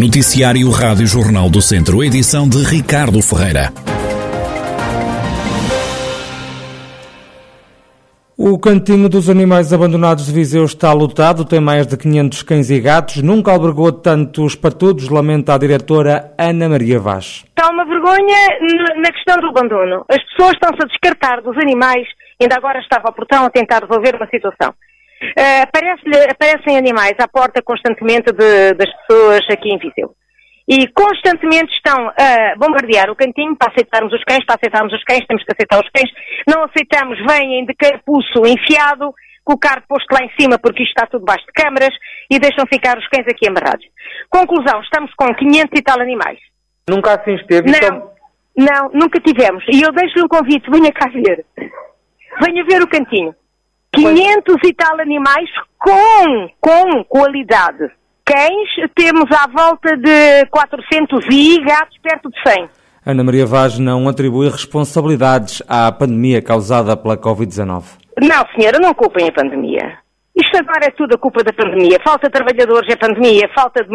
Noticiário Rádio Jornal do Centro, edição de Ricardo Ferreira. O cantinho dos animais abandonados de Viseu está lotado, tem mais de 500 cães e gatos, nunca albergou tantos patudos, lamenta a diretora Ana Maria Vaz. Está uma vergonha na questão do abandono. As pessoas estão-se a descartar dos animais, ainda agora estava ao portão a tentar resolver uma situação. Uh, aparecem animais à porta constantemente de, das pessoas aqui em Viseu. E constantemente estão a bombardear o cantinho para aceitarmos os cães, para aceitarmos os cães, temos que aceitar os cães. Não aceitamos, vêm de carapuço enfiado, com o carro posto lá em cima porque isto está tudo baixo de câmaras e deixam ficar os cães aqui amarrados. Conclusão, estamos com 500 e tal animais. Nunca assim esteve? Não, então... não, nunca tivemos. E eu deixo-lhe um convite, venha cá ver. Venha ver o cantinho. 500 e tal animais com, com qualidade. Cães temos à volta de 400 e gatos perto de 100. Ana Maria Vaz não atribui responsabilidades à pandemia causada pela Covid-19. Não, senhora, não culpem a pandemia. Isto agora é tudo a culpa da pandemia. Falta de trabalhadores é pandemia, falta de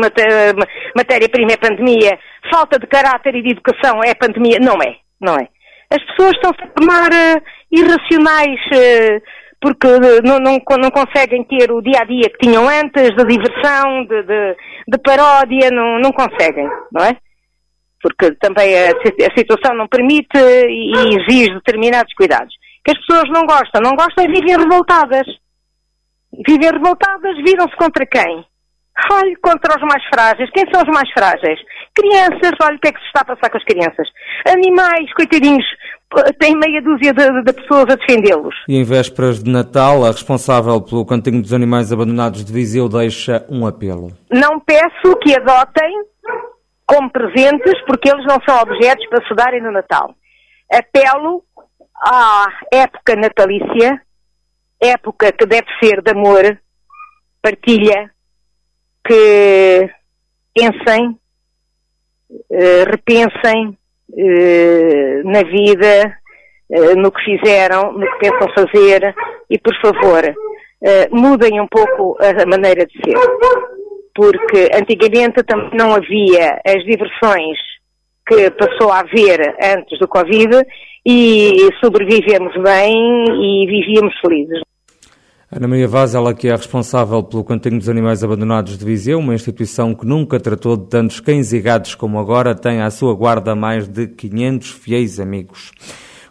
matéria-prima é pandemia, falta de caráter e de educação é pandemia. Não é, não é. As pessoas estão-se a tomar uh, irracionais uh, porque não, não, não, conseguem ter o dia a dia que tinham antes, de diversão, de, de, de paródia, não, não conseguem, não é? Porque também a, a, situação não permite e exige determinados cuidados. Que as pessoas não gostam, não gostam e vivem revoltadas. Vivem revoltadas, viram-se contra quem? Olhe, contra os mais frágeis. Quem são os mais frágeis? Crianças, olha o que é que se está a passar com as crianças. Animais, coitadinhos, tem meia dúzia de, de pessoas a defendê-los. E em vésperas de Natal, a responsável pelo Cantinho dos Animais Abandonados de Viseu deixa um apelo. Não peço que adotem como presentes, porque eles não são objetos para se darem no Natal. Apelo à época natalícia, época que deve ser de amor, partilha, que pensem, repensem uh, na vida, uh, no que fizeram, no que pensam fazer e, por favor, mudem um pouco a maneira de ser. Porque antigamente também não havia as diversões que passou a haver antes do Covid e sobrevivemos bem e vivíamos felizes. Ana Maria Vaz, ela que é responsável pelo Cantinho dos Animais Abandonados de Viseu, uma instituição que nunca tratou de tantos cães e gatos como agora, tem à sua guarda mais de 500 fiéis amigos.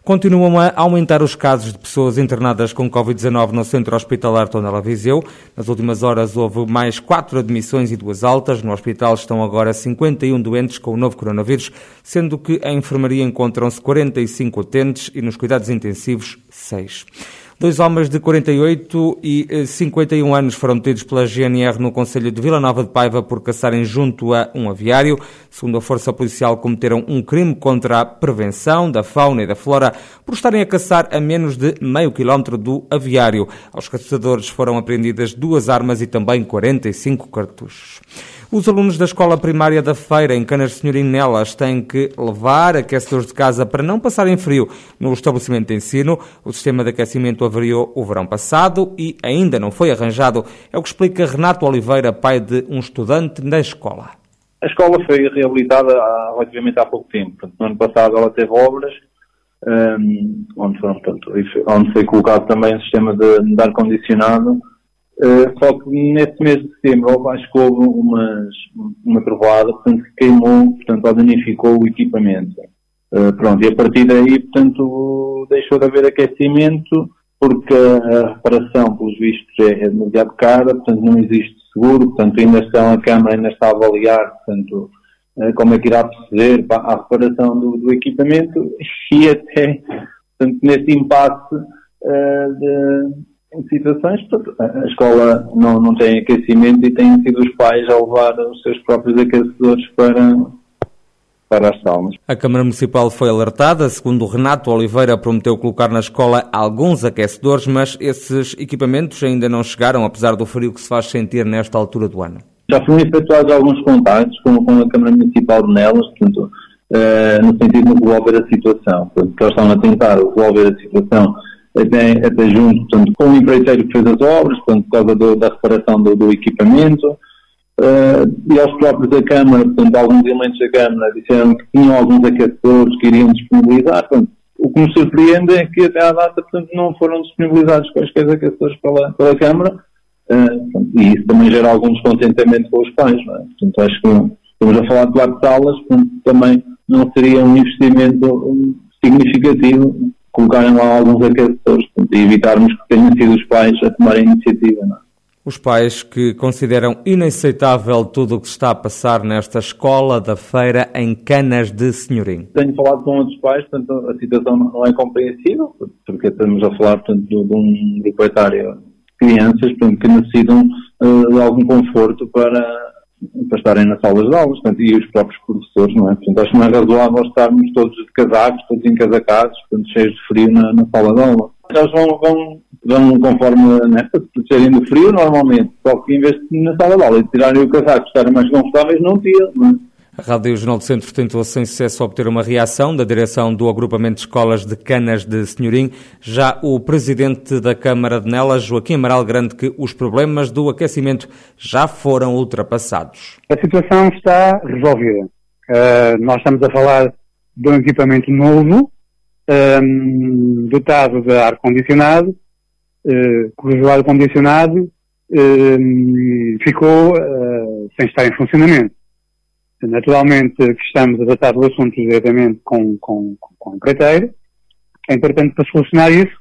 Continuam a aumentar os casos de pessoas internadas com Covid-19 no Centro Hospitalar Tondela Viseu. Nas últimas horas houve mais quatro admissões e duas altas. No hospital estão agora 51 doentes com o novo coronavírus, sendo que a enfermaria encontram-se 45 utentes e nos cuidados intensivos 6. Dois homens de 48 e 51 eh, anos foram detidos pela GNR no Conselho de Vila Nova de Paiva por caçarem junto a um aviário. Segundo a Força Policial, cometeram um crime contra a prevenção da fauna e da flora por estarem a caçar a menos de meio quilómetro do aviário. Aos caçadores foram apreendidas duas armas e também 45 cartuchos. Os alunos da escola primária da Feira, em Canas Senhorim Nelas, têm que levar aquecedores de casa para não passarem frio no estabelecimento de ensino. O sistema de aquecimento avariou o verão passado e ainda não foi arranjado. É o que explica Renato Oliveira, pai de um estudante na escola. A escola foi reabilitada há, relativamente há pouco tempo. No ano passado ela teve obras, um, onde, foram, portanto, onde foi colocado também o sistema de, de ar-condicionado Uh, só que nesse mês de setembro acho que houve umas, uma trovada, portanto, que queimou, portanto, ou danificou o equipamento. Uh, pronto, e a partir daí, portanto, deixou de haver aquecimento, porque a reparação, pelos vistos, é, é demasiado cara, portanto, não existe seguro, portanto, ainda estão, a Câmara ainda está a avaliar, portanto, uh, como é que irá proceder para a reparação do, do equipamento, e até, portanto, nesse impasse de situações, a escola não, não tem aquecimento e têm sido os pais a levar os seus próprios aquecedores para, para as salas. A Câmara Municipal foi alertada, segundo Renato Oliveira prometeu colocar na escola alguns aquecedores, mas esses equipamentos ainda não chegaram, apesar do frio que se faz sentir nesta altura do ano. Já foram efetuados alguns contactos com, com a Câmara Municipal de Nelas, portanto, uh, no sentido de resolver a situação. Portanto, eles estão a tentar resolver a situação até, até junto portanto, com o empreiteiro que fez as obras, portanto, por causa do, da reparação do, do, equipamento. Uh, e aos próprios da Câmara, portanto, alguns elementos da Câmara disseram que tinham alguns aquecedores que iriam disponibilizar. Portanto, o que me surpreende é que até à data, portanto, não foram disponibilizados quaisquer aquecedores pela, pela Câmara. Uh, e isso também gera algum descontentamento com os pais. Não é? Portanto, acho que estamos a falar de quatro salas, portanto, também não seria um investimento significativo colocarem lá alguns aquecedores e evitarmos que tenham sido os pais a tomarem a iniciativa. Não é? Os pais que consideram inaceitável tudo o que se está a passar nesta escola da feira em Canas de Senhorim. Tenho falado com outros pais, portanto a situação não é compreensível, porque estamos a falar portanto, de um proprietário de crianças portanto, que necessitam uh, de algum conforto para, para estarem nas salas de aulas, portanto, e os próprios professores, não é? Portanto, acho que não é razoável estarmos todos de casacos, todos encasacados, portanto, cheios de frio na, na sala de aula. Eles vão, vão, vão conforme, né, para se protegerem do frio, normalmente, só que em vez de na sala de aula e tirarem o casaco, estarem mais confortáveis, não tiram, não é? A Rádio Jornal do Centro tentou sem sucesso obter uma reação da direção do agrupamento de escolas de Canas de Senhorim. Já o presidente da Câmara de Nelas, Joaquim Amaral, garante que os problemas do aquecimento já foram ultrapassados. A situação está resolvida. Uh, nós estamos a falar de um equipamento novo, um, dotado de ar-condicionado, uh, cujo ar-condicionado uh, ficou uh, sem estar em funcionamento. Naturalmente que estamos a tratar do assunto diretamente com, com, com o empreiteiro. Para solucionar isso,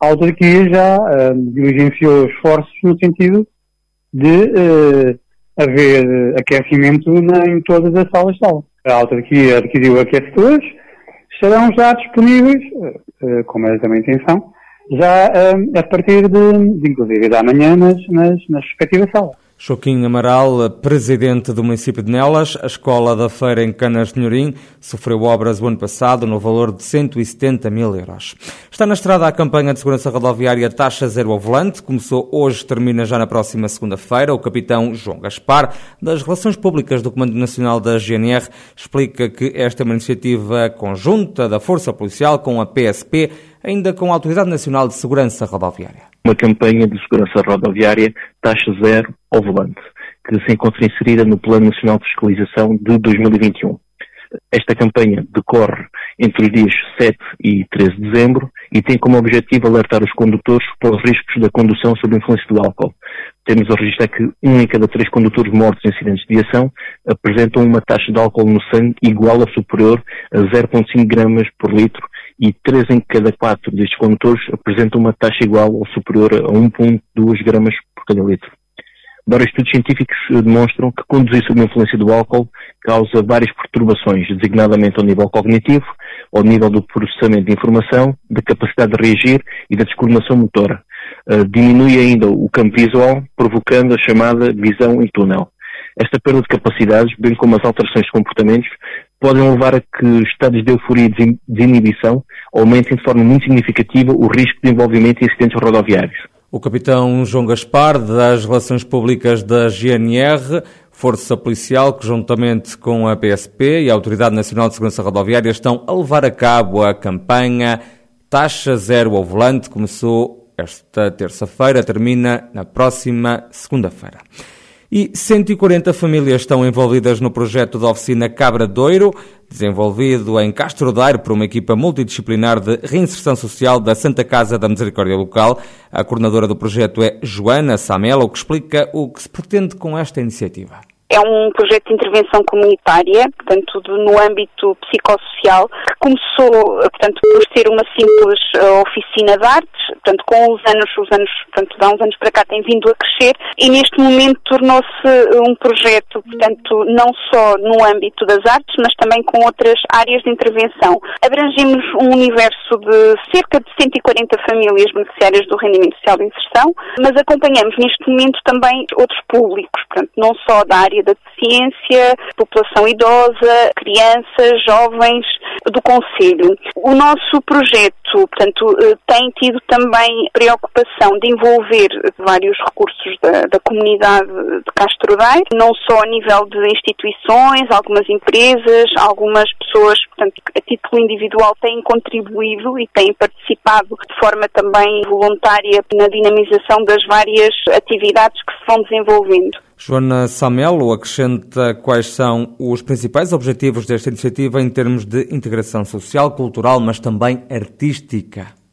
a autarquia já uh, diligenciou esforços no sentido de uh, haver aquecimento na, em todas as salas de aula. A autarquia adquiriu aquecedores, estarão já disponíveis, uh, como é também a intenção, já a partir de, de inclusive da manhã nas, nas, nas respectivas salas. Joaquim Amaral, presidente do município de Nelas, a escola da feira em Canas de Nhorim, sofreu obras o ano passado no valor de 170 mil euros. Está na estrada a campanha de segurança rodoviária Taxa Zero ao Volante. Começou hoje, termina já na próxima segunda-feira. O capitão João Gaspar, das Relações Públicas do Comando Nacional da GNR, explica que esta é uma iniciativa conjunta da Força Policial com a PSP, ainda com a Autoridade Nacional de Segurança Rodoviária uma campanha de segurança rodoviária taxa zero ao volante, que se encontra inserida no Plano Nacional de Fiscalização de 2021. Esta campanha decorre entre os dias 7 e 13 de dezembro e tem como objetivo alertar os condutores para os riscos da condução sob influência do álcool. Temos a registrar que um em cada três condutores mortos em acidentes de viação apresentam uma taxa de álcool no sangue igual ou superior a 0,5 gramas por litro e 3 em cada 4 destes condutores apresentam uma taxa igual ou superior a 1,2 gramas por cada litro. Vários estudos científicos demonstram que conduzir sob a influência do álcool causa várias perturbações, designadamente ao nível cognitivo, ao nível do processamento de informação, da capacidade de reagir e da descoordenação motora. Uh, diminui ainda o campo visual, provocando a chamada visão em túnel. Esta perda de capacidades, bem como as alterações de comportamentos, podem levar a que estados de euforia e desinibição aumentem de forma muito significativa o risco de envolvimento em acidentes rodoviários. O capitão João Gaspar, das Relações Públicas da GNR, Força Policial, que juntamente com a PSP e a Autoridade Nacional de Segurança Rodoviária estão a levar a cabo a campanha Taxa Zero ao Volante, começou esta terça-feira, termina na próxima segunda-feira e 140 famílias estão envolvidas no projeto da oficina Cabra Doiro, desenvolvido em Castro Daire por uma equipa multidisciplinar de reinserção social da Santa Casa da Misericórdia Local. A coordenadora do projeto é Joana Samela, o que explica o que se pretende com esta iniciativa. É um projeto de intervenção comunitária, portanto, no âmbito psicossocial, que começou, portanto, por ser uma simples uh, oficina de artes, portanto, com os anos, os anos, portanto, há uns anos para cá tem vindo a crescer e neste momento tornou-se um projeto, portanto, não só no âmbito das artes, mas também com outras áreas de intervenção. Abrangemos um universo de cerca de 140 famílias beneficiárias do rendimento social de inserção, mas acompanhamos neste momento também outros públicos, portanto, não só da área da deficiência, população idosa, crianças, jovens do Conselho. O nosso projeto, portanto, eh, tem tido também preocupação de envolver vários recursos da, da comunidade de Castro Daire, não só a nível de instituições, algumas empresas, algumas pessoas, portanto, a título individual têm contribuído e têm participado de forma também voluntária na dinamização das várias atividades que se vão desenvolvendo. Joana Samelo acrescenta quais são os principais objetivos desta iniciativa em termos de integração social, cultural, mas também artística.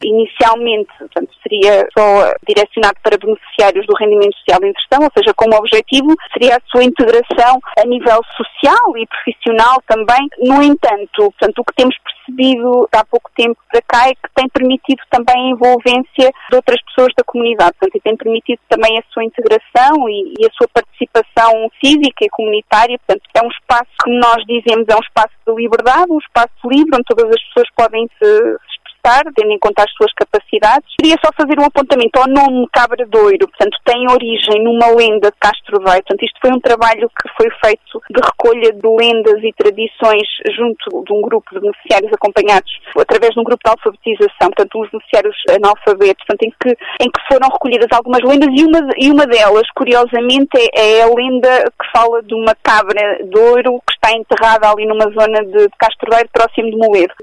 Inicialmente, portanto, seria só direcionado para beneficiários do rendimento social de inserção, ou seja, como objetivo seria a sua integração a nível social e profissional também. No entanto, portanto, o que temos percebido há pouco tempo para cá é que tem permitido também a envolvência de outras pessoas da comunidade, portanto, e tem permitido também a sua integração e, e a sua participação cívica e comunitária. Portanto, é um espaço que nós dizemos é um espaço de liberdade, um espaço livre onde todas as pessoas podem se estar, tendo em conta as suas capacidades. Queria só fazer um apontamento ao nome Cabra Doiro, portanto, tem origem numa lenda de Castro Veio. Portanto, isto foi um trabalho que foi feito de recolha de lendas e tradições junto de um grupo de beneficiários acompanhados através de um grupo de alfabetização, portanto, uns beneficiários analfabetos, portanto, em que, em que foram recolhidas algumas lendas e uma, e uma delas, curiosamente, é, é a lenda que fala de uma cabra de ouro que está enterrada ali numa zona de, de Castro Veio, próximo de Moleiro.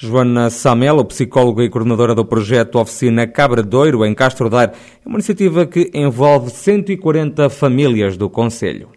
Joana Samelo, psicóloga e coordenadora do projeto Oficina Cabra Doiro, em Castro Daire, é uma iniciativa que envolve 140 famílias do Conselho.